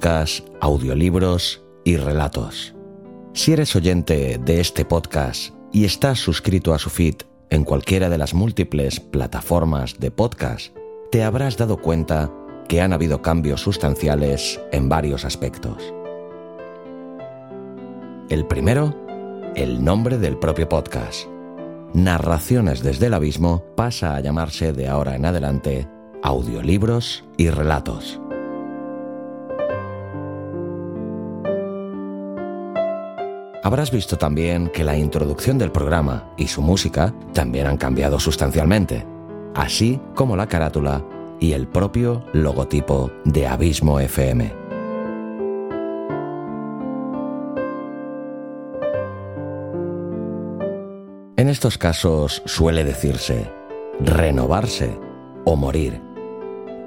Podcast Audiolibros y Relatos. Si eres oyente de este podcast y estás suscrito a su feed en cualquiera de las múltiples plataformas de podcast, te habrás dado cuenta que han habido cambios sustanciales en varios aspectos. El primero, el nombre del propio podcast. Narraciones desde el abismo pasa a llamarse de ahora en adelante audiolibros y relatos. Habrás visto también que la introducción del programa y su música también han cambiado sustancialmente, así como la carátula y el propio logotipo de Abismo FM. En estos casos suele decirse renovarse o morir,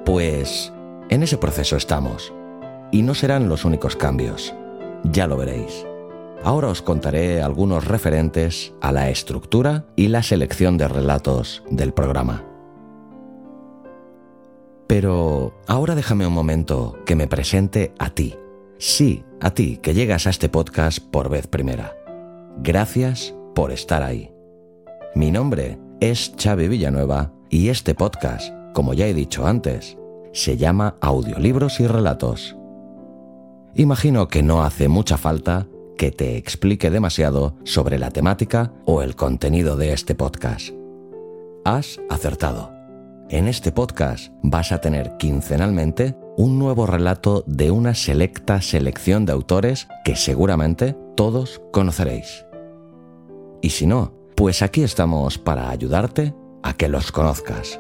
pues en ese proceso estamos, y no serán los únicos cambios, ya lo veréis. Ahora os contaré algunos referentes a la estructura y la selección de relatos del programa. Pero ahora déjame un momento que me presente a ti. Sí, a ti que llegas a este podcast por vez primera. Gracias por estar ahí. Mi nombre es Xavi Villanueva y este podcast, como ya he dicho antes, se llama Audiolibros y Relatos. Imagino que no hace mucha falta que te explique demasiado sobre la temática o el contenido de este podcast. Has acertado. En este podcast vas a tener quincenalmente un nuevo relato de una selecta selección de autores que seguramente todos conoceréis. Y si no, pues aquí estamos para ayudarte a que los conozcas.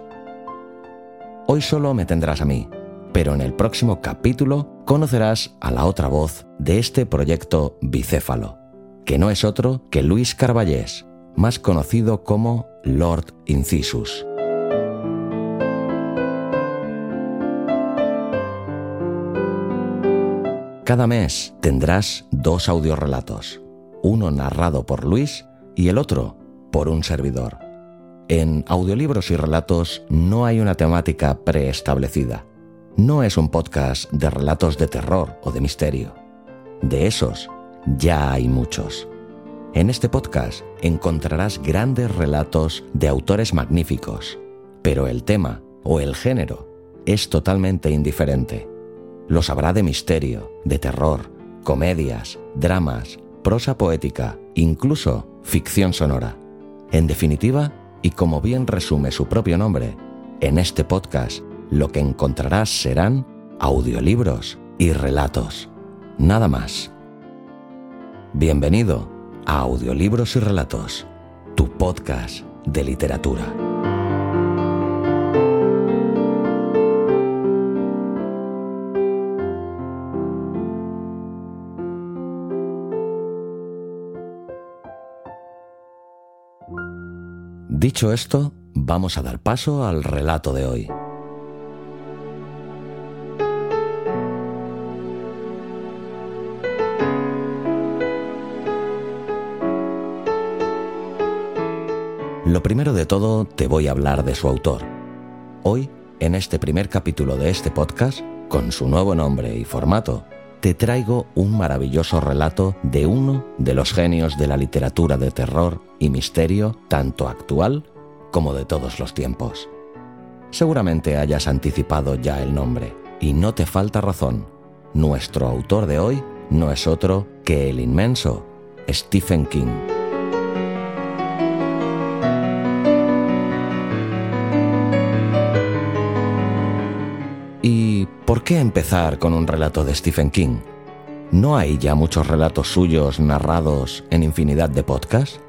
Hoy solo me tendrás a mí, pero en el próximo capítulo conocerás a la otra voz de este proyecto bicéfalo, que no es otro que Luis Carballés, más conocido como Lord Incisus. Cada mes tendrás dos audiorelatos, uno narrado por Luis y el otro por un servidor. En audiolibros y relatos no hay una temática preestablecida. No es un podcast de relatos de terror o de misterio. De esos ya hay muchos. En este podcast encontrarás grandes relatos de autores magníficos, pero el tema o el género es totalmente indiferente. Los habrá de misterio, de terror, comedias, dramas, prosa poética, incluso ficción sonora. En definitiva, y como bien resume su propio nombre, en este podcast lo que encontrarás serán audiolibros y relatos. Nada más. Bienvenido a Audiolibros y Relatos, tu podcast de literatura. Dicho esto, vamos a dar paso al relato de hoy. Lo primero de todo te voy a hablar de su autor. Hoy, en este primer capítulo de este podcast, con su nuevo nombre y formato, te traigo un maravilloso relato de uno de los genios de la literatura de terror y misterio, tanto actual como de todos los tiempos. Seguramente hayas anticipado ya el nombre, y no te falta razón. Nuestro autor de hoy no es otro que el inmenso Stephen King. Qué empezar con un relato de Stephen King? ¿No hay ya muchos relatos suyos narrados en infinidad de podcasts?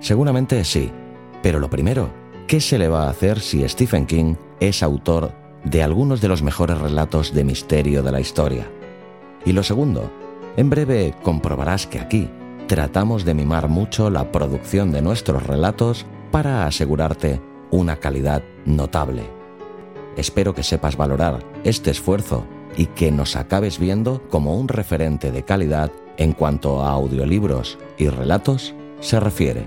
Seguramente sí, pero lo primero, ¿qué se le va a hacer si Stephen King es autor de algunos de los mejores relatos de misterio de la historia? Y lo segundo, en breve comprobarás que aquí tratamos de mimar mucho la producción de nuestros relatos para asegurarte una calidad notable. Espero que sepas valorar este esfuerzo y que nos acabes viendo como un referente de calidad en cuanto a audiolibros y relatos se refiere.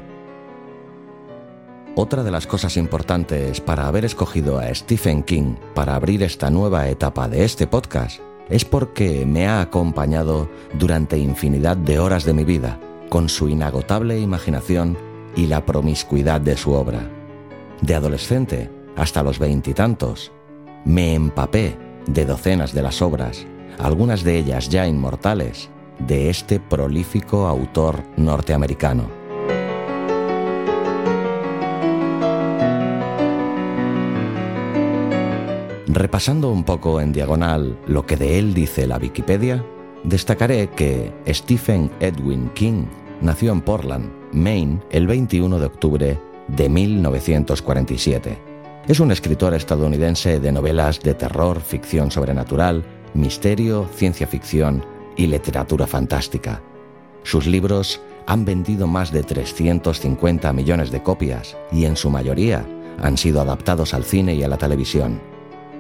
Otra de las cosas importantes para haber escogido a Stephen King para abrir esta nueva etapa de este podcast es porque me ha acompañado durante infinidad de horas de mi vida, con su inagotable imaginación y la promiscuidad de su obra. De adolescente hasta los veintitantos, me empapé de docenas de las obras, algunas de ellas ya inmortales, de este prolífico autor norteamericano. Repasando un poco en diagonal lo que de él dice la Wikipedia, destacaré que Stephen Edwin King nació en Portland, Maine, el 21 de octubre de 1947. Es un escritor estadounidense de novelas de terror, ficción sobrenatural, misterio, ciencia ficción y literatura fantástica. Sus libros han vendido más de 350 millones de copias y en su mayoría han sido adaptados al cine y a la televisión.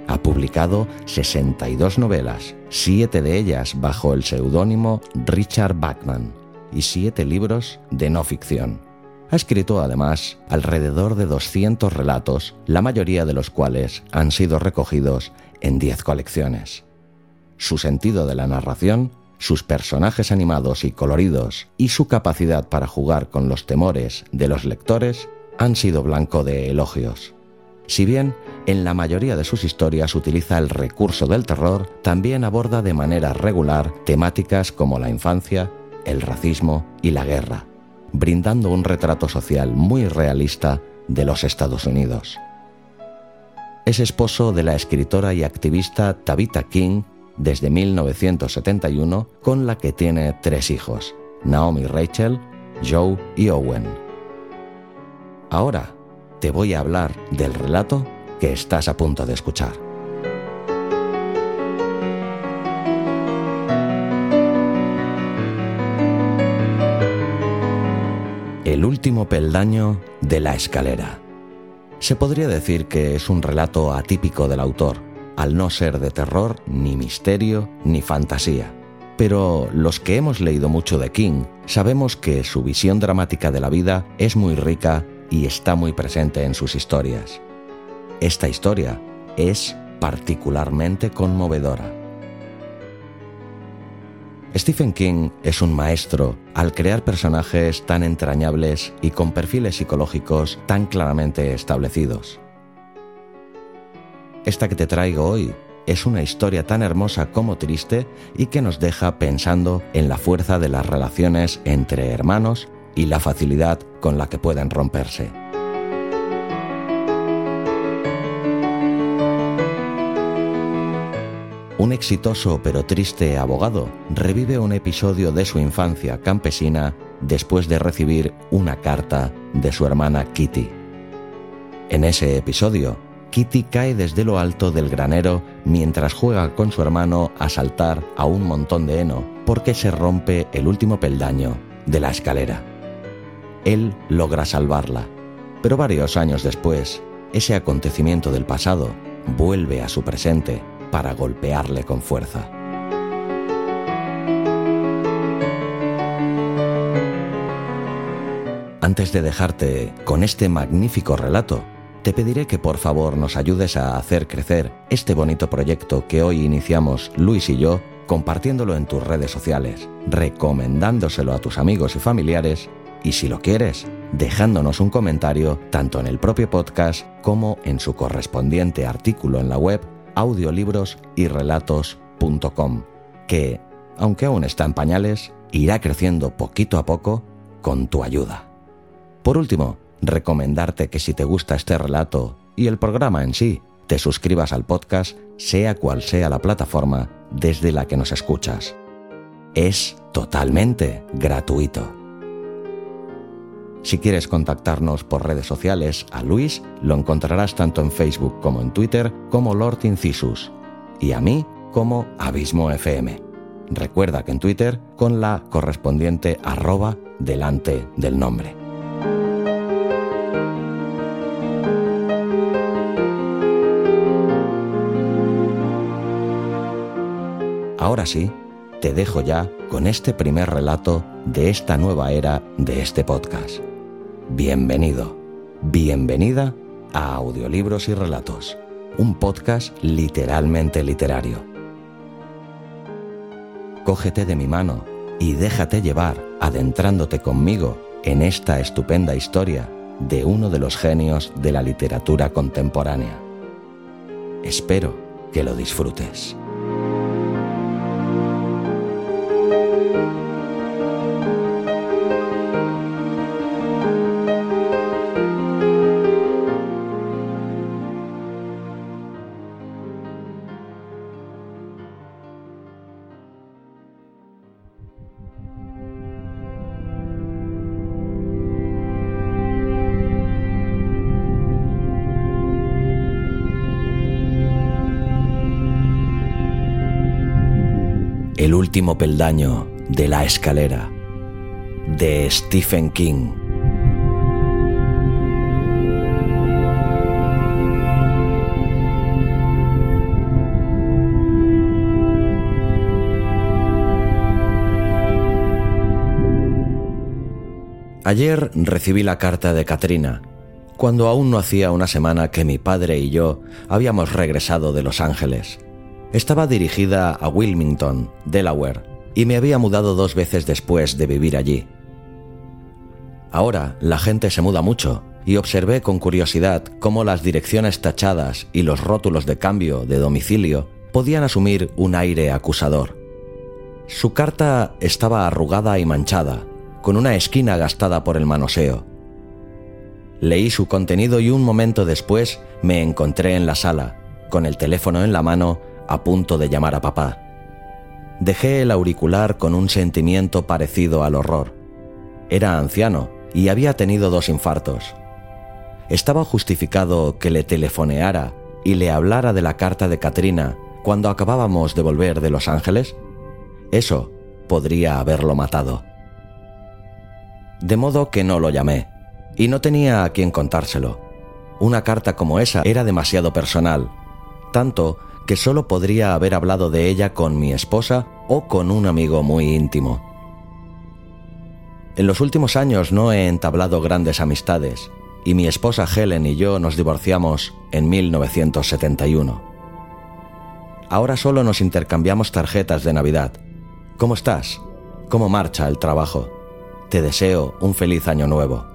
Ha publicado 62 novelas, siete de ellas bajo el seudónimo Richard Bachman y siete libros de no ficción. Ha escrito además alrededor de 200 relatos, la mayoría de los cuales han sido recogidos en 10 colecciones. Su sentido de la narración, sus personajes animados y coloridos y su capacidad para jugar con los temores de los lectores han sido blanco de elogios. Si bien en la mayoría de sus historias utiliza el recurso del terror, también aborda de manera regular temáticas como la infancia, el racismo y la guerra, brindando un retrato social muy realista de los Estados Unidos. Es esposo de la escritora y activista Tabitha King desde 1971, con la que tiene tres hijos, Naomi Rachel, Joe y Owen. Ahora, te voy a hablar del relato que estás a punto de escuchar. El último peldaño de la escalera. Se podría decir que es un relato atípico del autor, al no ser de terror, ni misterio, ni fantasía. Pero los que hemos leído mucho de King sabemos que su visión dramática de la vida es muy rica y está muy presente en sus historias. Esta historia es particularmente conmovedora. Stephen King es un maestro al crear personajes tan entrañables y con perfiles psicológicos tan claramente establecidos. Esta que te traigo hoy es una historia tan hermosa como triste y que nos deja pensando en la fuerza de las relaciones entre hermanos y la facilidad con la que pueden romperse. Un exitoso pero triste abogado revive un episodio de su infancia campesina después de recibir una carta de su hermana Kitty. En ese episodio, Kitty cae desde lo alto del granero mientras juega con su hermano a saltar a un montón de heno porque se rompe el último peldaño de la escalera él logra salvarla. Pero varios años después, ese acontecimiento del pasado vuelve a su presente para golpearle con fuerza. Antes de dejarte con este magnífico relato, te pediré que por favor nos ayudes a hacer crecer este bonito proyecto que hoy iniciamos Luis y yo, compartiéndolo en tus redes sociales, recomendándoselo a tus amigos y familiares y si lo quieres, dejándonos un comentario tanto en el propio podcast como en su correspondiente artículo en la web audiolibrosyrelatos.com, que, aunque aún está en pañales, irá creciendo poquito a poco con tu ayuda. Por último, recomendarte que si te gusta este relato y el programa en sí, te suscribas al podcast, sea cual sea la plataforma desde la que nos escuchas. Es totalmente gratuito. Si quieres contactarnos por redes sociales, a Luis lo encontrarás tanto en Facebook como en Twitter como Lord Incisus y a mí como Abismo FM. Recuerda que en Twitter con la correspondiente arroba delante del nombre. Ahora sí, te dejo ya con este primer relato de esta nueva era de este podcast. Bienvenido, bienvenida a Audiolibros y Relatos, un podcast literalmente literario. Cógete de mi mano y déjate llevar adentrándote conmigo en esta estupenda historia de uno de los genios de la literatura contemporánea. Espero que lo disfrutes. Último peldaño de la escalera de Stephen King. Ayer recibí la carta de Katrina, cuando aún no hacía una semana que mi padre y yo habíamos regresado de Los Ángeles. Estaba dirigida a Wilmington, Delaware, y me había mudado dos veces después de vivir allí. Ahora la gente se muda mucho, y observé con curiosidad cómo las direcciones tachadas y los rótulos de cambio de domicilio podían asumir un aire acusador. Su carta estaba arrugada y manchada, con una esquina gastada por el manoseo. Leí su contenido y un momento después me encontré en la sala, con el teléfono en la mano a punto de llamar a papá. Dejé el auricular con un sentimiento parecido al horror. Era anciano y había tenido dos infartos. ¿Estaba justificado que le telefoneara y le hablara de la carta de Katrina cuando acabábamos de volver de Los Ángeles? Eso podría haberlo matado. De modo que no lo llamé, y no tenía a quien contárselo. Una carta como esa era demasiado personal, tanto que solo podría haber hablado de ella con mi esposa o con un amigo muy íntimo. En los últimos años no he entablado grandes amistades, y mi esposa Helen y yo nos divorciamos en 1971. Ahora solo nos intercambiamos tarjetas de Navidad. ¿Cómo estás? ¿Cómo marcha el trabajo? Te deseo un feliz año nuevo.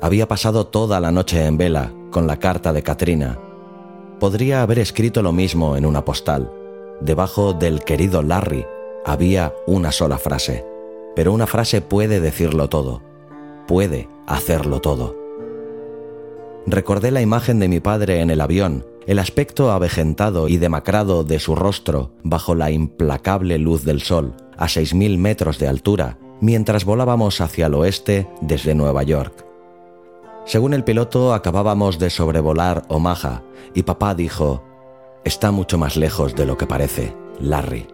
Había pasado toda la noche en vela con la carta de Katrina. Podría haber escrito lo mismo en una postal. Debajo del querido Larry había una sola frase. Pero una frase puede decirlo todo. Puede hacerlo todo. Recordé la imagen de mi padre en el avión, el aspecto avejentado y demacrado de su rostro bajo la implacable luz del sol, a 6.000 metros de altura, mientras volábamos hacia el oeste desde Nueva York. Según el piloto, acabábamos de sobrevolar Omaha y papá dijo, está mucho más lejos de lo que parece, Larry.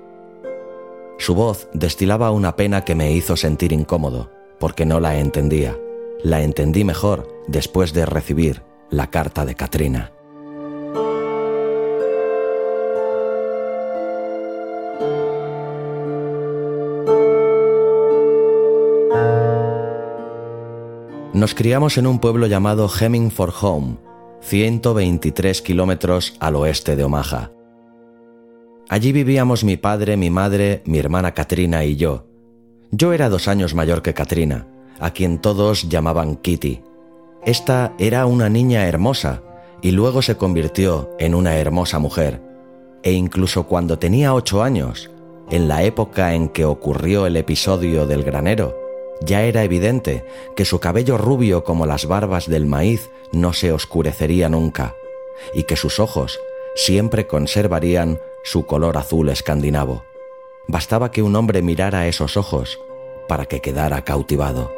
Su voz destilaba una pena que me hizo sentir incómodo, porque no la entendía. La entendí mejor después de recibir la carta de Katrina. Nos criamos en un pueblo llamado Hemmingford Home, 123 kilómetros al oeste de Omaha. Allí vivíamos mi padre, mi madre, mi hermana Katrina y yo. Yo era dos años mayor que Katrina, a quien todos llamaban Kitty. Esta era una niña hermosa y luego se convirtió en una hermosa mujer. E incluso cuando tenía ocho años, en la época en que ocurrió el episodio del granero, ya era evidente que su cabello rubio como las barbas del maíz no se oscurecería nunca, y que sus ojos siempre conservarían su color azul escandinavo. Bastaba que un hombre mirara esos ojos para que quedara cautivado.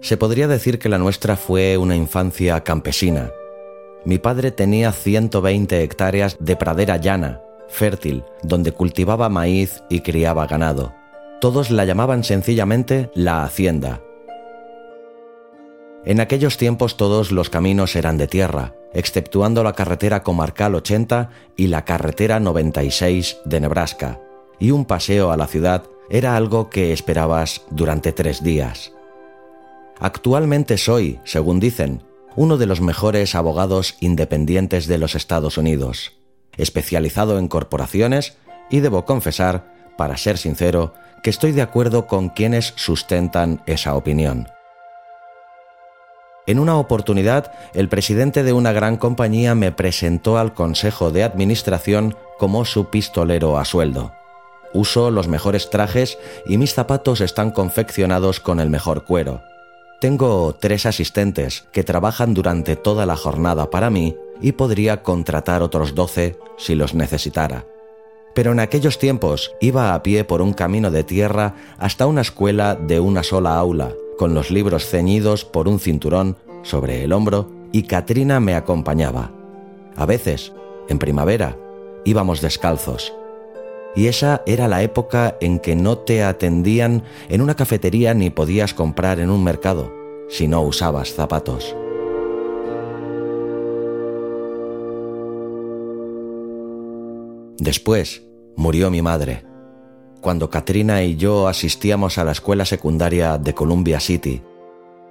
Se podría decir que la nuestra fue una infancia campesina. Mi padre tenía 120 hectáreas de pradera llana, fértil, donde cultivaba maíz y criaba ganado. Todos la llamaban sencillamente la hacienda. En aquellos tiempos todos los caminos eran de tierra, exceptuando la carretera comarcal 80 y la carretera 96 de Nebraska, y un paseo a la ciudad era algo que esperabas durante tres días. Actualmente soy, según dicen, uno de los mejores abogados independientes de los Estados Unidos, especializado en corporaciones y debo confesar, para ser sincero, que estoy de acuerdo con quienes sustentan esa opinión. En una oportunidad, el presidente de una gran compañía me presentó al consejo de administración como su pistolero a sueldo. Uso los mejores trajes y mis zapatos están confeccionados con el mejor cuero. Tengo tres asistentes que trabajan durante toda la jornada para mí y podría contratar otros doce si los necesitara. Pero en aquellos tiempos iba a pie por un camino de tierra hasta una escuela de una sola aula, con los libros ceñidos por un cinturón sobre el hombro y Katrina me acompañaba. A veces, en primavera, íbamos descalzos. Y esa era la época en que no te atendían en una cafetería ni podías comprar en un mercado si no usabas zapatos. Después murió mi madre, cuando Katrina y yo asistíamos a la escuela secundaria de Columbia City,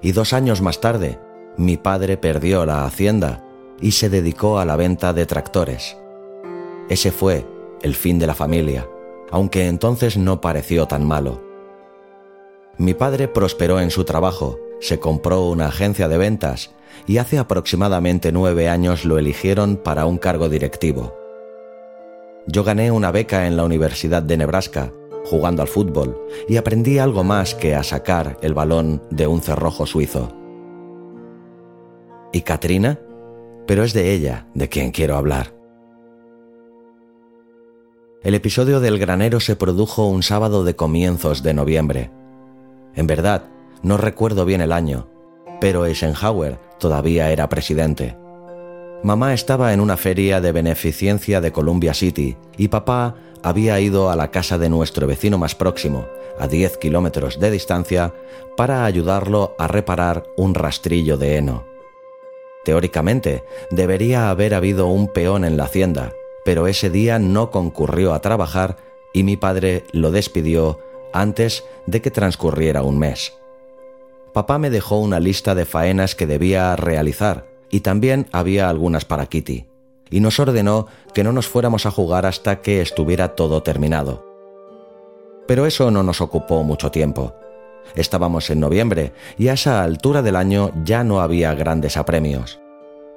y dos años más tarde mi padre perdió la hacienda y se dedicó a la venta de tractores. Ese fue el fin de la familia, aunque entonces no pareció tan malo. Mi padre prosperó en su trabajo, se compró una agencia de ventas y hace aproximadamente nueve años lo eligieron para un cargo directivo. Yo gané una beca en la Universidad de Nebraska, jugando al fútbol, y aprendí algo más que a sacar el balón de un cerrojo suizo. ¿Y Katrina? Pero es de ella de quien quiero hablar. El episodio del granero se produjo un sábado de comienzos de noviembre. En verdad, no recuerdo bien el año, pero Eisenhower todavía era presidente. Mamá estaba en una feria de beneficencia de Columbia City y papá había ido a la casa de nuestro vecino más próximo, a 10 kilómetros de distancia, para ayudarlo a reparar un rastrillo de heno. Teóricamente, debería haber habido un peón en la hacienda, pero ese día no concurrió a trabajar y mi padre lo despidió antes de que transcurriera un mes. Papá me dejó una lista de faenas que debía realizar y también había algunas para Kitty, y nos ordenó que no nos fuéramos a jugar hasta que estuviera todo terminado. Pero eso no nos ocupó mucho tiempo. Estábamos en noviembre y a esa altura del año ya no había grandes apremios.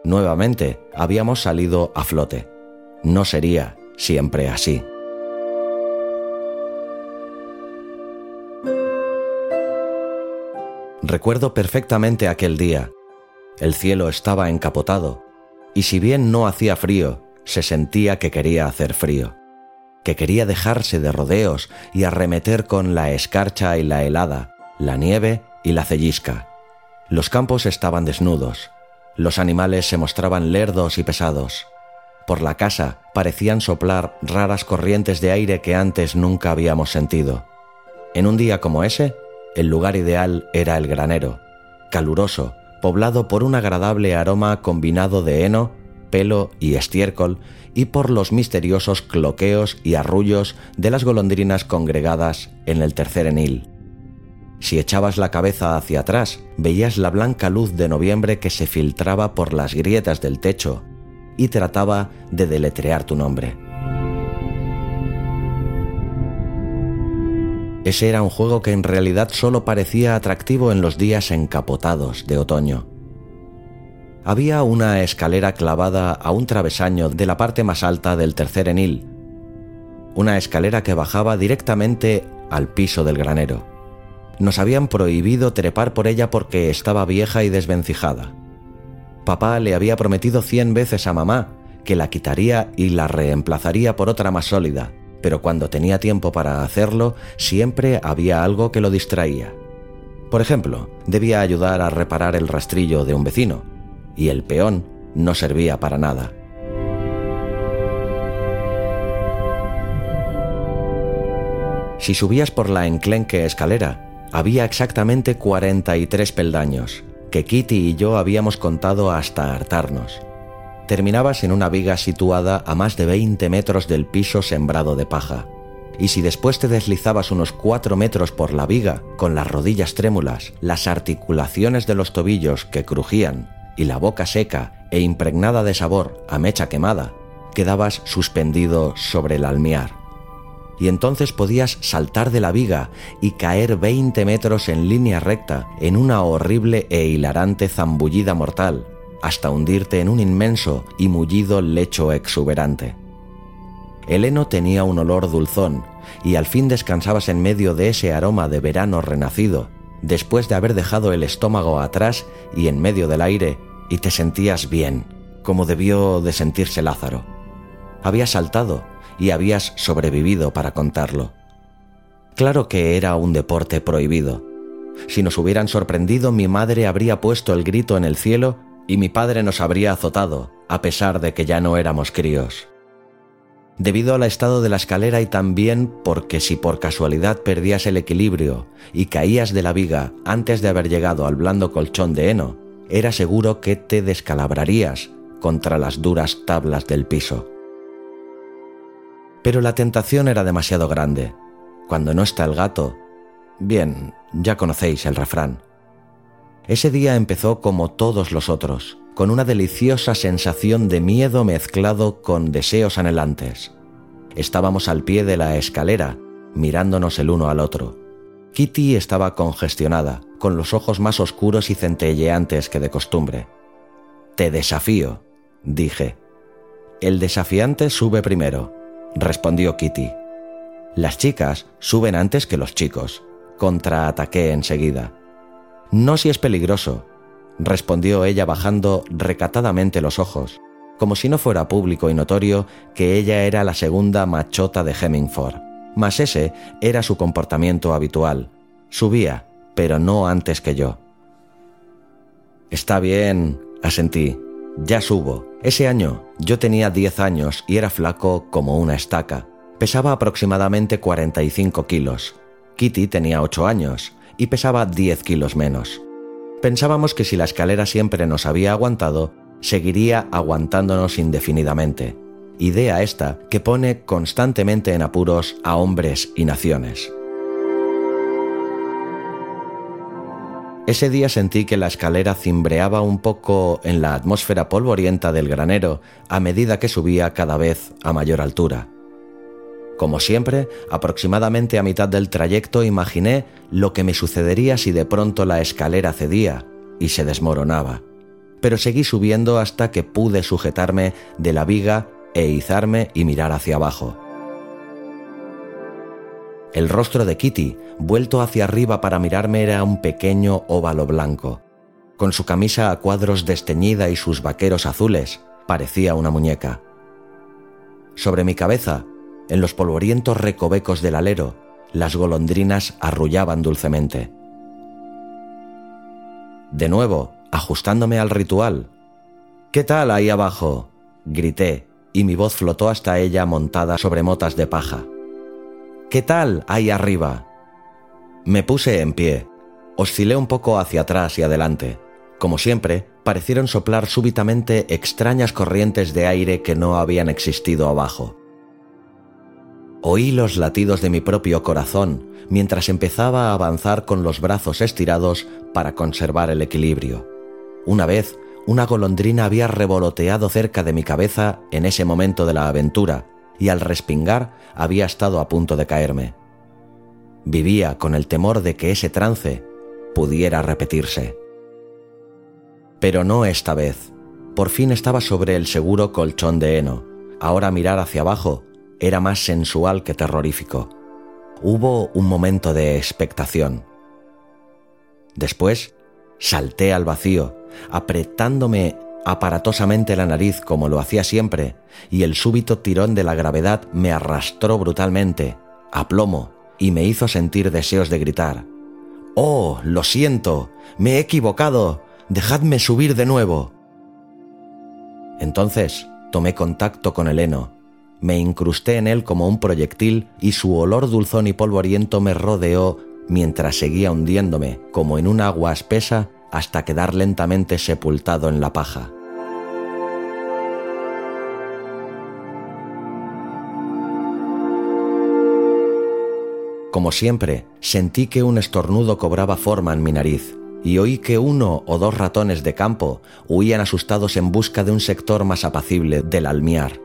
Nuevamente habíamos salido a flote. No sería siempre así. Recuerdo perfectamente aquel día. El cielo estaba encapotado, y si bien no hacía frío, se sentía que quería hacer frío, que quería dejarse de rodeos y arremeter con la escarcha y la helada, la nieve y la cellisca. Los campos estaban desnudos, los animales se mostraban lerdos y pesados. Por la casa parecían soplar raras corrientes de aire que antes nunca habíamos sentido. En un día como ese, el lugar ideal era el granero, caluroso, poblado por un agradable aroma combinado de heno, pelo y estiércol, y por los misteriosos cloqueos y arrullos de las golondrinas congregadas en el tercer enil. Si echabas la cabeza hacia atrás, veías la blanca luz de noviembre que se filtraba por las grietas del techo y trataba de deletrear tu nombre. Ese era un juego que en realidad solo parecía atractivo en los días encapotados de otoño. Había una escalera clavada a un travesaño de la parte más alta del tercer enil, una escalera que bajaba directamente al piso del granero. Nos habían prohibido trepar por ella porque estaba vieja y desvencijada. Papá le había prometido cien veces a mamá que la quitaría y la reemplazaría por otra más sólida, pero cuando tenía tiempo para hacerlo, siempre había algo que lo distraía. Por ejemplo, debía ayudar a reparar el rastrillo de un vecino, y el peón no servía para nada. Si subías por la enclenque escalera, había exactamente 43 peldaños, que Kitty y yo habíamos contado hasta hartarnos. Terminabas en una viga situada a más de 20 metros del piso sembrado de paja. Y si después te deslizabas unos 4 metros por la viga, con las rodillas trémulas, las articulaciones de los tobillos que crujían y la boca seca e impregnada de sabor a mecha quemada, quedabas suspendido sobre el almiar. Y entonces podías saltar de la viga y caer 20 metros en línea recta en una horrible e hilarante zambullida mortal, hasta hundirte en un inmenso y mullido lecho exuberante. El heno tenía un olor dulzón, y al fin descansabas en medio de ese aroma de verano renacido, después de haber dejado el estómago atrás y en medio del aire, y te sentías bien, como debió de sentirse Lázaro. Habías saltado y habías sobrevivido para contarlo. Claro que era un deporte prohibido. Si nos hubieran sorprendido, mi madre habría puesto el grito en el cielo y mi padre nos habría azotado, a pesar de que ya no éramos críos. Debido al estado de la escalera y también porque si por casualidad perdías el equilibrio y caías de la viga antes de haber llegado al blando colchón de heno, era seguro que te descalabrarías contra las duras tablas del piso. Pero la tentación era demasiado grande. Cuando no está el gato... Bien, ya conocéis el refrán. Ese día empezó como todos los otros, con una deliciosa sensación de miedo mezclado con deseos anhelantes. Estábamos al pie de la escalera, mirándonos el uno al otro. Kitty estaba congestionada, con los ojos más oscuros y centelleantes que de costumbre. Te desafío, dije. El desafiante sube primero, respondió Kitty. Las chicas suben antes que los chicos, contraataqué enseguida. No si es peligroso, respondió ella bajando recatadamente los ojos, como si no fuera público y notorio que ella era la segunda machota de Hemingford. Mas ese era su comportamiento habitual. Subía, pero no antes que yo. Está bien, asentí. Ya subo. Ese año yo tenía 10 años y era flaco como una estaca. Pesaba aproximadamente 45 kilos. Kitty tenía 8 años y pesaba 10 kilos menos. Pensábamos que si la escalera siempre nos había aguantado, seguiría aguantándonos indefinidamente. Idea esta que pone constantemente en apuros a hombres y naciones. Ese día sentí que la escalera cimbreaba un poco en la atmósfera polvorienta del granero a medida que subía cada vez a mayor altura. Como siempre, aproximadamente a mitad del trayecto imaginé lo que me sucedería si de pronto la escalera cedía y se desmoronaba. Pero seguí subiendo hasta que pude sujetarme de la viga e izarme y mirar hacia abajo. El rostro de Kitty, vuelto hacia arriba para mirarme, era un pequeño óvalo blanco. Con su camisa a cuadros desteñida y sus vaqueros azules, parecía una muñeca. Sobre mi cabeza en los polvorientos recovecos del alero, las golondrinas arrullaban dulcemente. De nuevo, ajustándome al ritual. ¿Qué tal ahí abajo? grité, y mi voz flotó hasta ella montada sobre motas de paja. ¿Qué tal ahí arriba? Me puse en pie, oscilé un poco hacia atrás y adelante. Como siempre, parecieron soplar súbitamente extrañas corrientes de aire que no habían existido abajo. Oí los latidos de mi propio corazón mientras empezaba a avanzar con los brazos estirados para conservar el equilibrio. Una vez, una golondrina había revoloteado cerca de mi cabeza en ese momento de la aventura y al respingar había estado a punto de caerme. vivía con el temor de que ese trance pudiera repetirse. Pero no esta vez. Por fin estaba sobre el seguro colchón de heno. Ahora mirar hacia abajo era más sensual que terrorífico. Hubo un momento de expectación. Después salté al vacío, apretándome aparatosamente la nariz como lo hacía siempre, y el súbito tirón de la gravedad me arrastró brutalmente, a plomo, y me hizo sentir deseos de gritar. Oh, lo siento, me he equivocado, dejadme subir de nuevo. Entonces tomé contacto con el heno, me incrusté en él como un proyectil y su olor dulzón y polvoriento me rodeó mientras seguía hundiéndome como en un agua espesa hasta quedar lentamente sepultado en la paja. Como siempre, sentí que un estornudo cobraba forma en mi nariz y oí que uno o dos ratones de campo huían asustados en busca de un sector más apacible del almiar.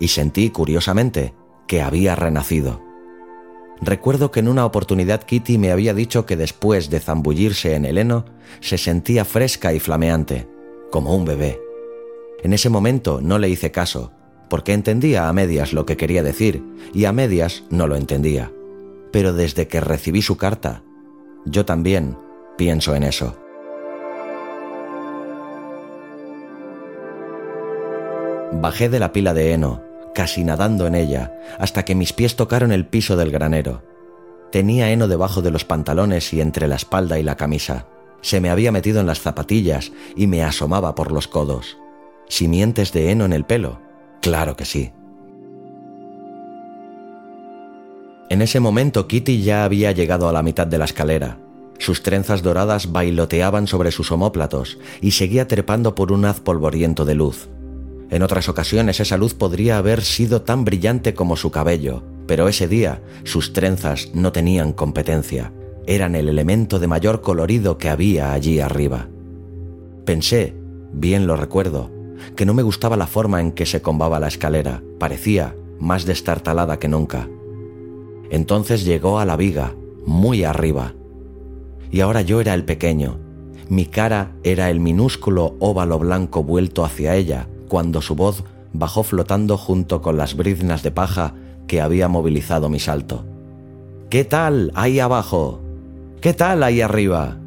Y sentí, curiosamente, que había renacido. Recuerdo que en una oportunidad Kitty me había dicho que después de zambullirse en el heno se sentía fresca y flameante, como un bebé. En ese momento no le hice caso, porque entendía a medias lo que quería decir y a medias no lo entendía. Pero desde que recibí su carta, yo también pienso en eso. Bajé de la pila de heno, casi nadando en ella, hasta que mis pies tocaron el piso del granero. Tenía heno debajo de los pantalones y entre la espalda y la camisa. Se me había metido en las zapatillas y me asomaba por los codos. ¿Simientes de heno en el pelo? Claro que sí. En ese momento Kitty ya había llegado a la mitad de la escalera. Sus trenzas doradas bailoteaban sobre sus omóplatos y seguía trepando por un haz polvoriento de luz. En otras ocasiones esa luz podría haber sido tan brillante como su cabello, pero ese día sus trenzas no tenían competencia, eran el elemento de mayor colorido que había allí arriba. Pensé, bien lo recuerdo, que no me gustaba la forma en que se combaba la escalera, parecía más destartalada que nunca. Entonces llegó a la viga, muy arriba, y ahora yo era el pequeño. Mi cara era el minúsculo óvalo blanco vuelto hacia ella, cuando su voz bajó flotando junto con las briznas de paja que había movilizado mi salto. ¿Qué tal ahí abajo? ¿Qué tal ahí arriba?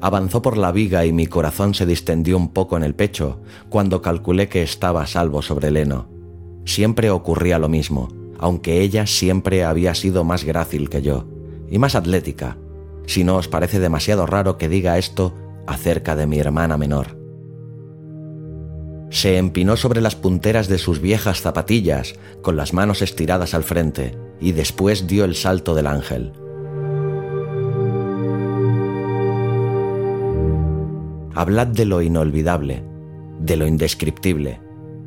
Avanzó por la viga y mi corazón se distendió un poco en el pecho cuando calculé que estaba salvo sobre el heno. Siempre ocurría lo mismo, aunque ella siempre había sido más grácil que yo y más atlética, si no os parece demasiado raro que diga esto acerca de mi hermana menor. Se empinó sobre las punteras de sus viejas zapatillas, con las manos estiradas al frente, y después dio el salto del ángel. Hablad de lo inolvidable, de lo indescriptible.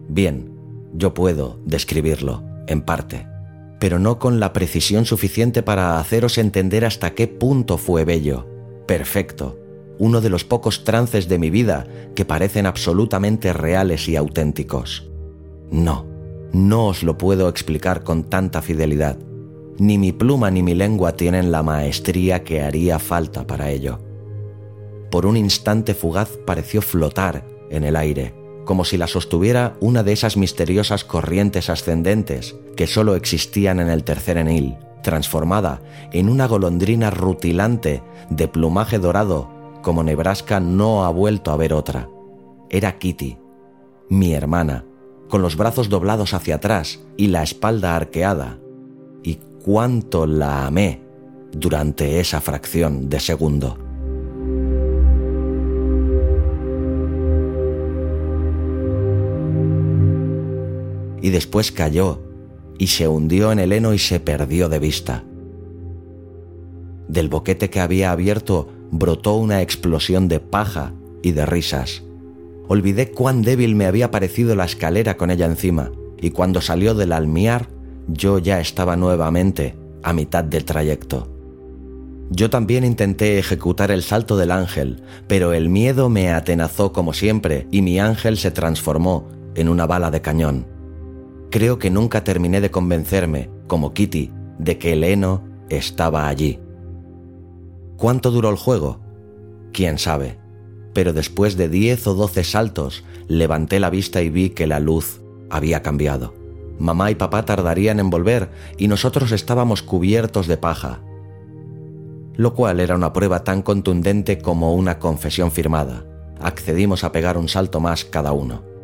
Bien, yo puedo describirlo, en parte pero no con la precisión suficiente para haceros entender hasta qué punto fue bello, perfecto, uno de los pocos trances de mi vida que parecen absolutamente reales y auténticos. No, no os lo puedo explicar con tanta fidelidad. Ni mi pluma ni mi lengua tienen la maestría que haría falta para ello. Por un instante fugaz pareció flotar en el aire como si la sostuviera una de esas misteriosas corrientes ascendentes que sólo existían en el tercer enil, transformada en una golondrina rutilante de plumaje dorado como Nebraska no ha vuelto a ver otra. Era Kitty, mi hermana, con los brazos doblados hacia atrás y la espalda arqueada. Y cuánto la amé durante esa fracción de segundo. Y después cayó y se hundió en el heno y se perdió de vista. Del boquete que había abierto brotó una explosión de paja y de risas. Olvidé cuán débil me había parecido la escalera con ella encima, y cuando salió del almiar, yo ya estaba nuevamente a mitad del trayecto. Yo también intenté ejecutar el salto del ángel, pero el miedo me atenazó como siempre y mi ángel se transformó en una bala de cañón. Creo que nunca terminé de convencerme, como Kitty, de que el heno estaba allí. ¿Cuánto duró el juego? Quién sabe. Pero después de diez o doce saltos, levanté la vista y vi que la luz había cambiado. Mamá y papá tardarían en volver y nosotros estábamos cubiertos de paja, lo cual era una prueba tan contundente como una confesión firmada. Accedimos a pegar un salto más cada uno.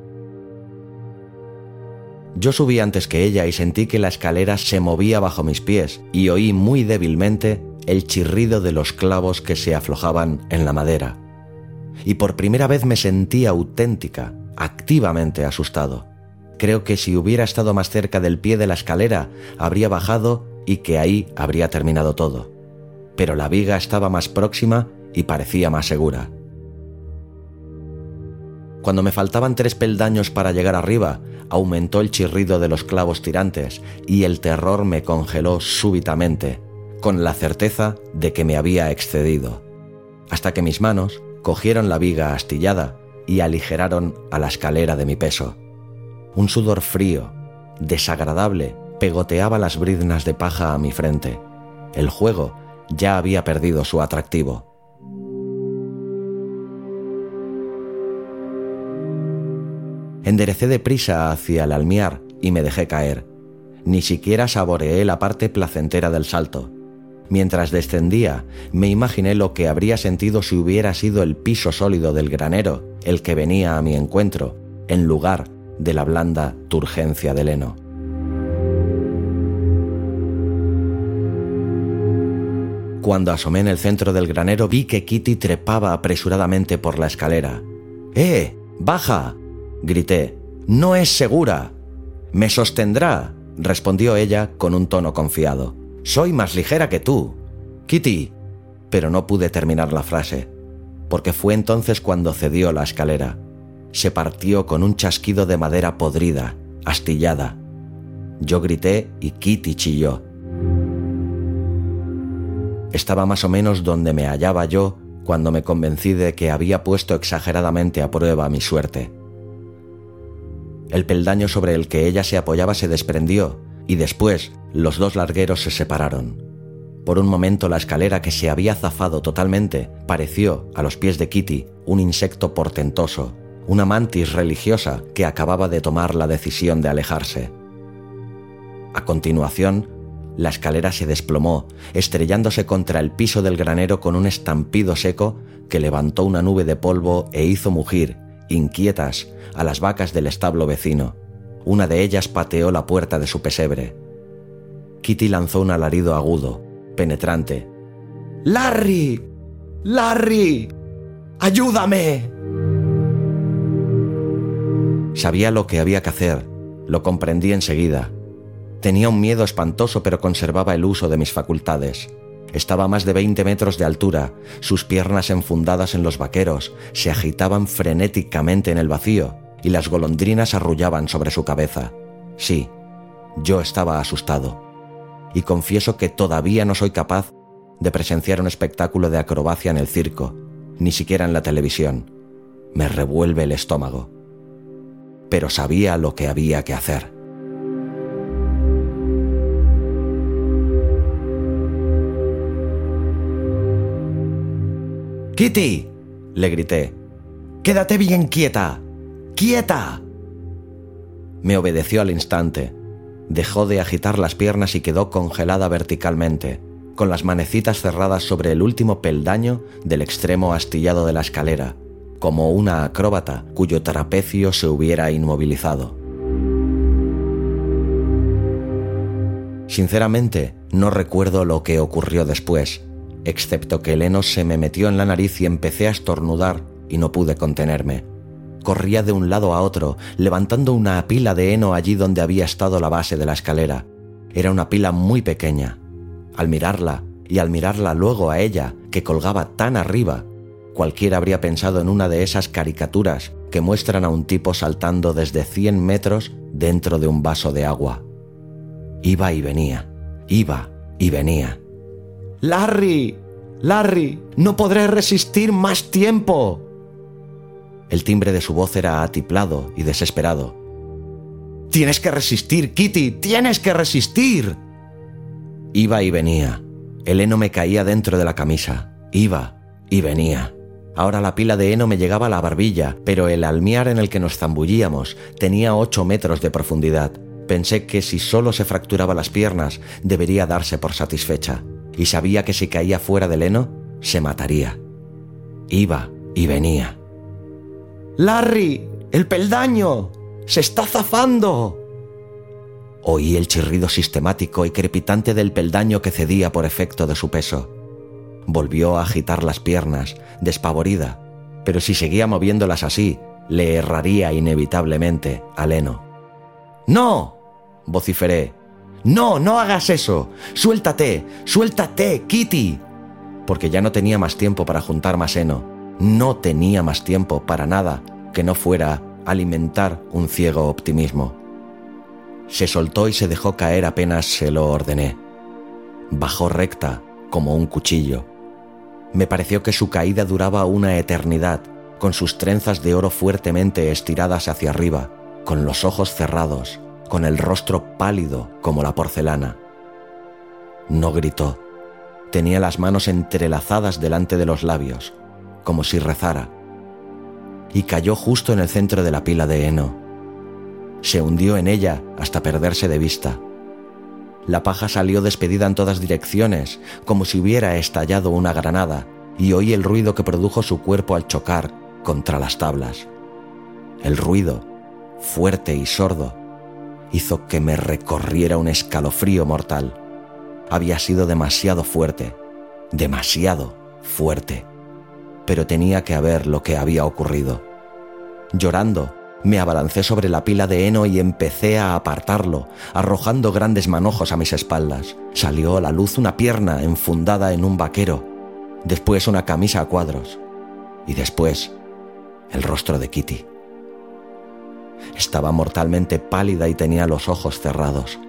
Yo subí antes que ella y sentí que la escalera se movía bajo mis pies y oí muy débilmente el chirrido de los clavos que se aflojaban en la madera. Y por primera vez me sentí auténtica, activamente asustado. Creo que si hubiera estado más cerca del pie de la escalera, habría bajado y que ahí habría terminado todo. Pero la viga estaba más próxima y parecía más segura. Cuando me faltaban tres peldaños para llegar arriba, aumentó el chirrido de los clavos tirantes y el terror me congeló súbitamente, con la certeza de que me había excedido, hasta que mis manos cogieron la viga astillada y aligeraron a la escalera de mi peso. Un sudor frío, desagradable, pegoteaba las briznas de paja a mi frente. El juego ya había perdido su atractivo. Enderecé deprisa hacia el almiar y me dejé caer. Ni siquiera saboreé la parte placentera del salto. Mientras descendía, me imaginé lo que habría sentido si hubiera sido el piso sólido del granero el que venía a mi encuentro, en lugar de la blanda turgencia del heno. Cuando asomé en el centro del granero vi que Kitty trepaba apresuradamente por la escalera. ¡Eh! ¡Baja! Grité. No es segura. Me sostendrá, respondió ella con un tono confiado. Soy más ligera que tú. Kitty. Pero no pude terminar la frase, porque fue entonces cuando cedió la escalera. Se partió con un chasquido de madera podrida, astillada. Yo grité y Kitty chilló. Estaba más o menos donde me hallaba yo cuando me convencí de que había puesto exageradamente a prueba mi suerte. El peldaño sobre el que ella se apoyaba se desprendió y después los dos largueros se separaron. Por un momento la escalera que se había zafado totalmente pareció, a los pies de Kitty, un insecto portentoso, una mantis religiosa que acababa de tomar la decisión de alejarse. A continuación, la escalera se desplomó, estrellándose contra el piso del granero con un estampido seco que levantó una nube de polvo e hizo mugir, inquietas, a las vacas del establo vecino. Una de ellas pateó la puerta de su pesebre. Kitty lanzó un alarido agudo, penetrante. ¡Larry! ¡Larry! ¡Ayúdame! Sabía lo que había que hacer, lo comprendí enseguida. Tenía un miedo espantoso pero conservaba el uso de mis facultades. Estaba más de 20 metros de altura, sus piernas enfundadas en los vaqueros se agitaban frenéticamente en el vacío y las golondrinas arrullaban sobre su cabeza. Sí, yo estaba asustado. Y confieso que todavía no soy capaz de presenciar un espectáculo de acrobacia en el circo, ni siquiera en la televisión. Me revuelve el estómago. Pero sabía lo que había que hacer. Kitty, le grité, quédate bien quieta. quieta. Me obedeció al instante. Dejó de agitar las piernas y quedó congelada verticalmente, con las manecitas cerradas sobre el último peldaño del extremo astillado de la escalera, como una acróbata cuyo trapecio se hubiera inmovilizado. Sinceramente, no recuerdo lo que ocurrió después excepto que el heno se me metió en la nariz y empecé a estornudar y no pude contenerme. Corría de un lado a otro, levantando una pila de heno allí donde había estado la base de la escalera. Era una pila muy pequeña. Al mirarla, y al mirarla luego a ella, que colgaba tan arriba, cualquiera habría pensado en una de esas caricaturas que muestran a un tipo saltando desde 100 metros dentro de un vaso de agua. Iba y venía, iba y venía. Larry, Larry, no podré resistir más tiempo. El timbre de su voz era atiplado y desesperado. Tienes que resistir, Kitty, tienes que resistir. Iba y venía. El heno me caía dentro de la camisa. Iba y venía. Ahora la pila de heno me llegaba a la barbilla, pero el almiar en el que nos zambullíamos tenía ocho metros de profundidad. Pensé que si solo se fracturaba las piernas, debería darse por satisfecha, y sabía que si caía fuera del heno, se mataría. Iba y venía. ¡Larry! ¡El peldaño! ¡Se está zafando! Oí el chirrido sistemático y crepitante del peldaño que cedía por efecto de su peso. Volvió a agitar las piernas, despavorida, pero si seguía moviéndolas así, le erraría inevitablemente al heno. ¡No! vociferé. ¡No, no hagas eso! ¡Suéltate! ¡Suéltate, Kitty! Porque ya no tenía más tiempo para juntar más heno. No tenía más tiempo para nada que no fuera alimentar un ciego optimismo. Se soltó y se dejó caer apenas se lo ordené. Bajó recta como un cuchillo. Me pareció que su caída duraba una eternidad, con sus trenzas de oro fuertemente estiradas hacia arriba, con los ojos cerrados, con el rostro pálido como la porcelana. No gritó. Tenía las manos entrelazadas delante de los labios, como si rezara. Y cayó justo en el centro de la pila de heno se hundió en ella hasta perderse de vista. La paja salió despedida en todas direcciones, como si hubiera estallado una granada, y oí el ruido que produjo su cuerpo al chocar contra las tablas. El ruido, fuerte y sordo, hizo que me recorriera un escalofrío mortal. Había sido demasiado fuerte, demasiado fuerte, pero tenía que haber lo que había ocurrido. Llorando, me abalancé sobre la pila de heno y empecé a apartarlo, arrojando grandes manojos a mis espaldas. Salió a la luz una pierna enfundada en un vaquero, después una camisa a cuadros y después el rostro de Kitty. Estaba mortalmente pálida y tenía los ojos cerrados.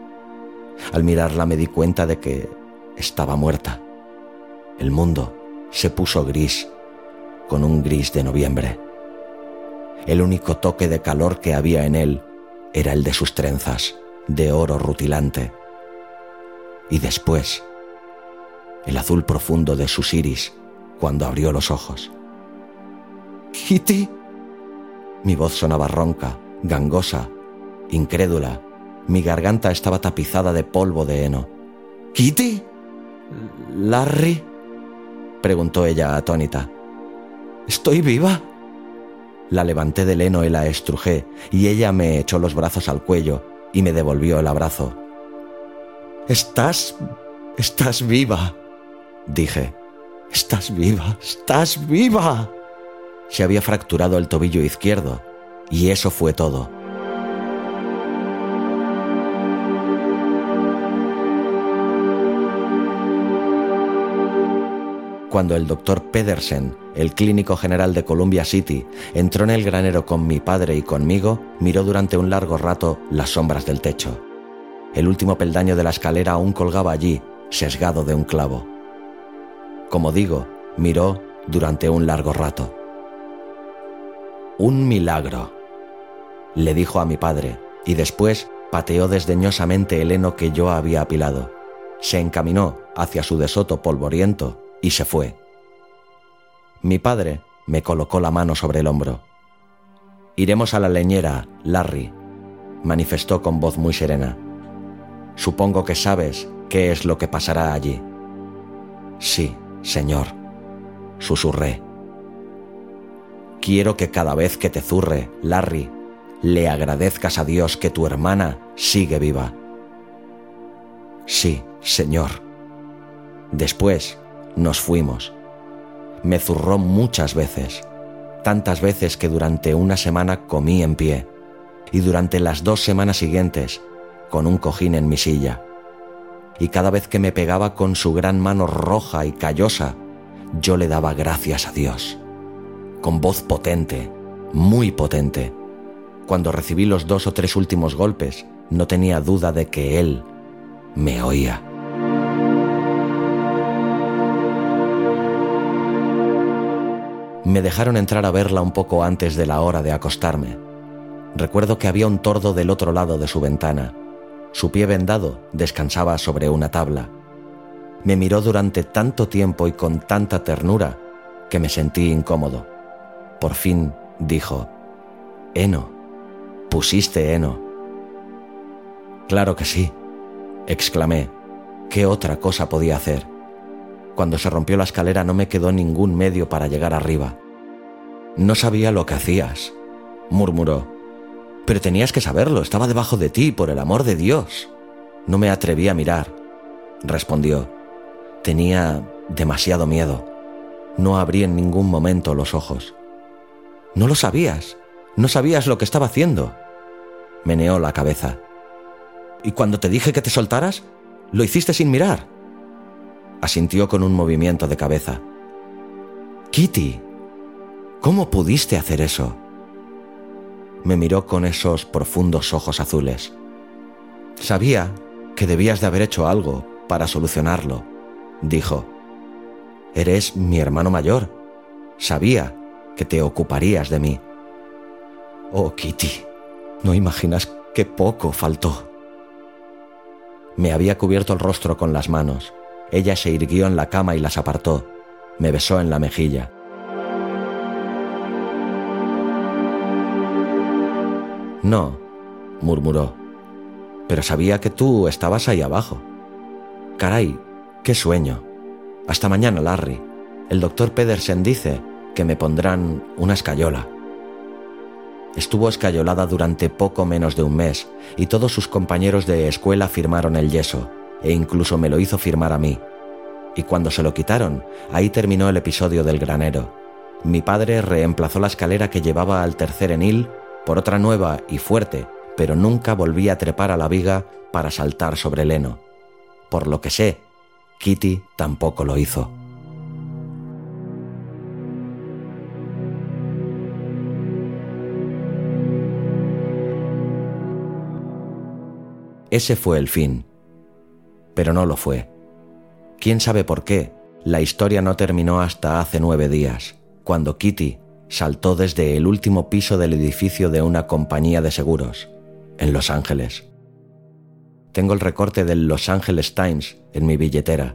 Al mirarla me di cuenta de que estaba muerta. El mundo se puso gris, con un gris de noviembre. El único toque de calor que había en él era el de sus trenzas, de oro rutilante. Y después, el azul profundo de sus iris cuando abrió los ojos. Kitty. Mi voz sonaba ronca, gangosa, incrédula. Mi garganta estaba tapizada de polvo de heno. ¿Kitty? ¿Larry? preguntó ella atónita. ¿Estoy viva? La levanté del heno y la estrujé, y ella me echó los brazos al cuello y me devolvió el abrazo. Estás... estás viva, dije. Estás viva, estás viva. Se había fracturado el tobillo izquierdo, y eso fue todo. Cuando el doctor Pedersen el clínico general de Columbia City, entró en el granero con mi padre y conmigo, miró durante un largo rato las sombras del techo. El último peldaño de la escalera aún colgaba allí, sesgado de un clavo. Como digo, miró durante un largo rato. Un milagro, le dijo a mi padre, y después pateó desdeñosamente el heno que yo había apilado. Se encaminó hacia su desoto polvoriento y se fue. Mi padre me colocó la mano sobre el hombro. Iremos a la leñera, Larry, manifestó con voz muy serena. Supongo que sabes qué es lo que pasará allí. Sí, señor, susurré. Quiero que cada vez que te zurre, Larry, le agradezcas a Dios que tu hermana sigue viva. Sí, señor. Después nos fuimos me zurró muchas veces, tantas veces que durante una semana comí en pie y durante las dos semanas siguientes con un cojín en mi silla. Y cada vez que me pegaba con su gran mano roja y callosa, yo le daba gracias a Dios, con voz potente, muy potente. Cuando recibí los dos o tres últimos golpes, no tenía duda de que Él me oía. Me dejaron entrar a verla un poco antes de la hora de acostarme. Recuerdo que había un tordo del otro lado de su ventana. Su pie vendado descansaba sobre una tabla Me miró durante tanto tiempo y con tanta ternura que me sentí incómodo. Por fin dijo, Eno, pusiste heno. Claro que sí, exclamé. ¿Qué otra cosa podía hacer? Cuando se rompió la escalera no me quedó ningún medio para llegar arriba. No sabía lo que hacías, murmuró. Pero tenías que saberlo, estaba debajo de ti, por el amor de Dios. No me atreví a mirar, respondió. Tenía demasiado miedo. No abrí en ningún momento los ojos. No lo sabías. No sabías lo que estaba haciendo. Meneó la cabeza. ¿Y cuando te dije que te soltaras? Lo hiciste sin mirar. Asintió con un movimiento de cabeza. Kitty, ¿cómo pudiste hacer eso? Me miró con esos profundos ojos azules. Sabía que debías de haber hecho algo para solucionarlo, dijo. Eres mi hermano mayor. Sabía que te ocuparías de mí. Oh, Kitty, no imaginas qué poco faltó. Me había cubierto el rostro con las manos. Ella se irguió en la cama y las apartó. Me besó en la mejilla. No, murmuró, pero sabía que tú estabas ahí abajo. Caray, qué sueño. Hasta mañana, Larry. El doctor Pedersen dice que me pondrán una escayola. Estuvo escayolada durante poco menos de un mes y todos sus compañeros de escuela firmaron el yeso, e incluso me lo hizo firmar a mí. Y cuando se lo quitaron, ahí terminó el episodio del granero. Mi padre reemplazó la escalera que llevaba al tercer enil por otra nueva y fuerte, pero nunca volví a trepar a la viga para saltar sobre el heno. Por lo que sé, Kitty tampoco lo hizo. Ese fue el fin. Pero no lo fue. ¿Quién sabe por qué? La historia no terminó hasta hace nueve días, cuando Kitty saltó desde el último piso del edificio de una compañía de seguros, en Los Ángeles. Tengo el recorte del Los Angeles Times en mi billetera.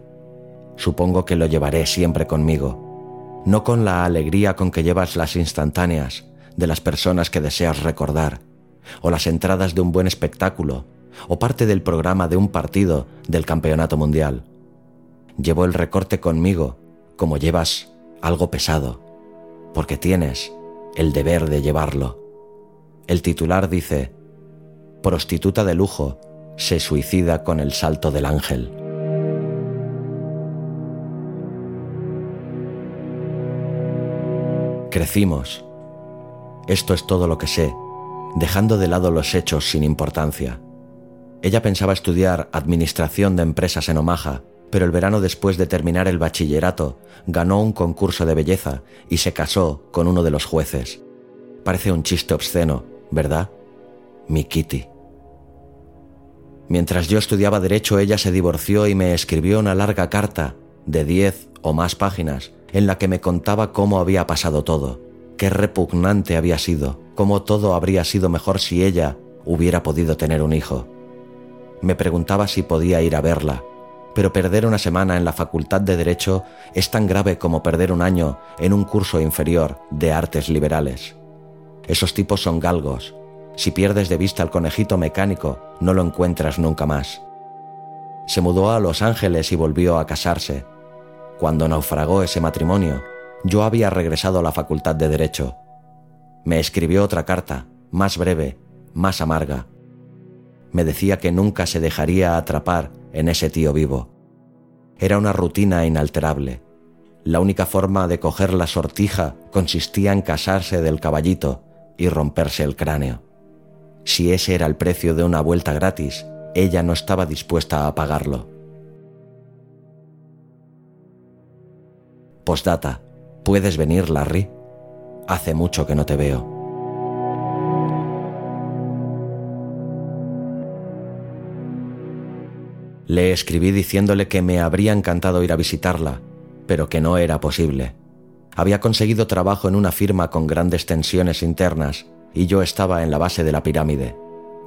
Supongo que lo llevaré siempre conmigo, no con la alegría con que llevas las instantáneas de las personas que deseas recordar, o las entradas de un buen espectáculo o parte del programa de un partido del Campeonato Mundial. Llevo el recorte conmigo como llevas algo pesado, porque tienes el deber de llevarlo. El titular dice, prostituta de lujo se suicida con el salto del ángel. Crecimos. Esto es todo lo que sé, dejando de lado los hechos sin importancia. Ella pensaba estudiar Administración de Empresas en Omaha, pero el verano después de terminar el bachillerato ganó un concurso de belleza y se casó con uno de los jueces. Parece un chiste obsceno, ¿verdad? Mi Kitty. Mientras yo estudiaba derecho, ella se divorció y me escribió una larga carta de diez o más páginas en la que me contaba cómo había pasado todo, qué repugnante había sido, cómo todo habría sido mejor si ella hubiera podido tener un hijo. Me preguntaba si podía ir a verla, pero perder una semana en la Facultad de Derecho es tan grave como perder un año en un curso inferior de artes liberales. Esos tipos son galgos. Si pierdes de vista al conejito mecánico, no lo encuentras nunca más. Se mudó a Los Ángeles y volvió a casarse. Cuando naufragó ese matrimonio, yo había regresado a la Facultad de Derecho. Me escribió otra carta, más breve, más amarga me decía que nunca se dejaría atrapar en ese tío vivo. Era una rutina inalterable. La única forma de coger la sortija consistía en casarse del caballito y romperse el cráneo. Si ese era el precio de una vuelta gratis, ella no estaba dispuesta a pagarlo. Postdata, ¿puedes venir, Larry? Hace mucho que no te veo. Le escribí diciéndole que me habría encantado ir a visitarla, pero que no era posible. Había conseguido trabajo en una firma con grandes tensiones internas y yo estaba en la base de la pirámide.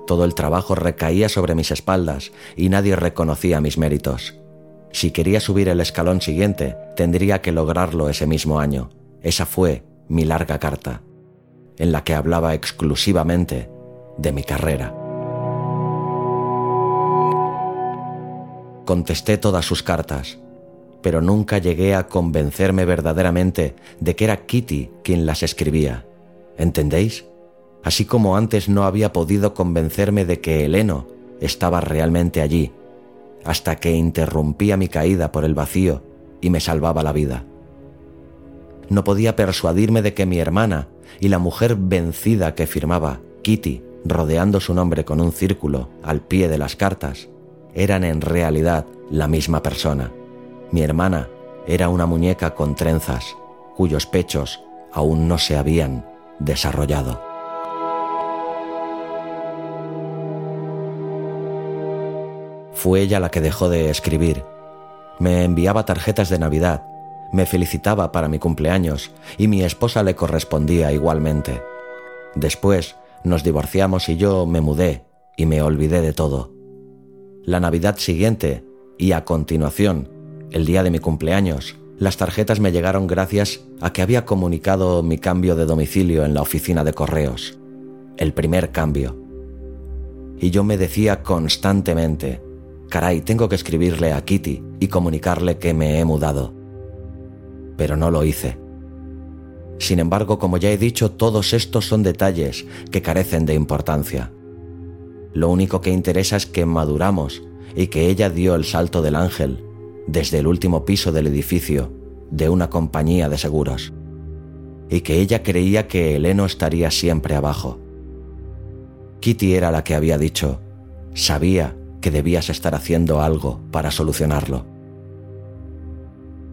Todo el trabajo recaía sobre mis espaldas y nadie reconocía mis méritos. Si quería subir el escalón siguiente, tendría que lograrlo ese mismo año. Esa fue mi larga carta, en la que hablaba exclusivamente de mi carrera. Contesté todas sus cartas, pero nunca llegué a convencerme verdaderamente de que era Kitty quien las escribía. ¿Entendéis? Así como antes no había podido convencerme de que Heleno estaba realmente allí, hasta que interrumpía mi caída por el vacío y me salvaba la vida. No podía persuadirme de que mi hermana y la mujer vencida que firmaba Kitty, rodeando su nombre con un círculo al pie de las cartas, eran en realidad la misma persona. Mi hermana era una muñeca con trenzas, cuyos pechos aún no se habían desarrollado. Fue ella la que dejó de escribir. Me enviaba tarjetas de Navidad, me felicitaba para mi cumpleaños y mi esposa le correspondía igualmente. Después nos divorciamos y yo me mudé y me olvidé de todo. La Navidad siguiente y a continuación, el día de mi cumpleaños, las tarjetas me llegaron gracias a que había comunicado mi cambio de domicilio en la oficina de correos. El primer cambio. Y yo me decía constantemente, Caray, tengo que escribirle a Kitty y comunicarle que me he mudado. Pero no lo hice. Sin embargo, como ya he dicho, todos estos son detalles que carecen de importancia. Lo único que interesa es que maduramos y que ella dio el salto del ángel desde el último piso del edificio de una compañía de seguros y que ella creía que Eleno estaría siempre abajo. Kitty era la que había dicho, sabía que debías estar haciendo algo para solucionarlo.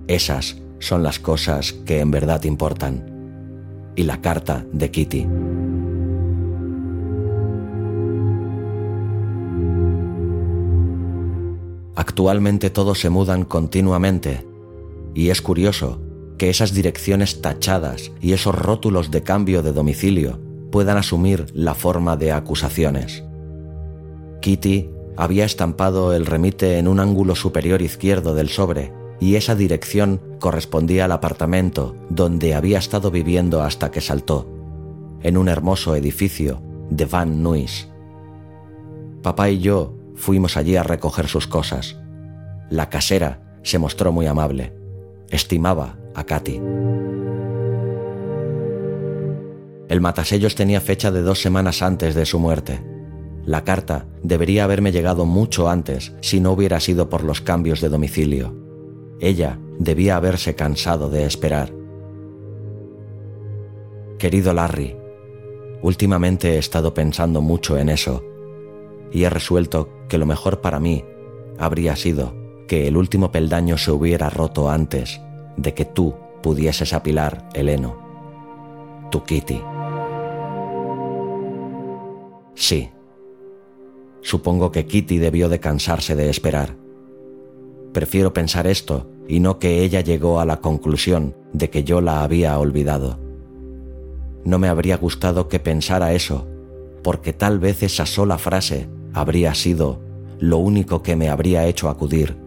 Esas son las cosas que en verdad importan. Y la carta de Kitty. Actualmente todos se mudan continuamente y es curioso que esas direcciones tachadas y esos rótulos de cambio de domicilio puedan asumir la forma de acusaciones. Kitty había estampado el remite en un ángulo superior izquierdo del sobre y esa dirección correspondía al apartamento donde había estado viviendo hasta que saltó, en un hermoso edificio de Van Nuys. Papá y yo fuimos allí a recoger sus cosas. La casera se mostró muy amable. Estimaba a Katy. El matasellos tenía fecha de dos semanas antes de su muerte la carta debería haberme llegado mucho antes si no hubiera sido por los cambios de domicilio. Ella debía haberse cansado de esperar. Querido Larry, últimamente he estado pensando mucho en eso y he resuelto que lo mejor para mí habría sido que el último peldaño se hubiera roto antes de que tú pudieses apilar el heno. Tu Kitty. Sí, Supongo que Kitty debió de cansarse de esperar. Prefiero pensar esto y no que ella llegó a la conclusión de que yo la había olvidado. No me habría gustado que pensara eso, porque tal vez esa sola frase habría sido lo único que me habría hecho acudir,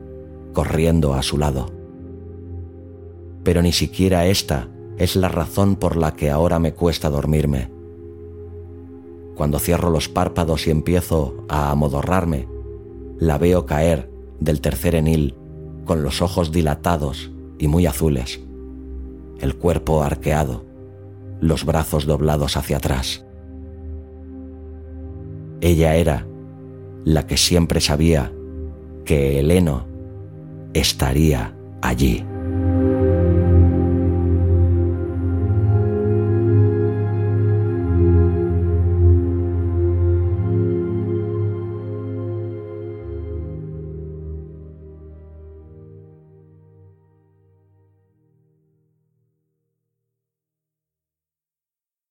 corriendo a su lado. Pero ni siquiera esta es la razón por la que ahora me cuesta dormirme cuando cierro los párpados y empiezo a amodorrarme, la veo caer del tercer enil con los ojos dilatados y muy azules, el cuerpo arqueado, los brazos doblados hacia atrás. Ella era la que siempre sabía que Heleno estaría allí.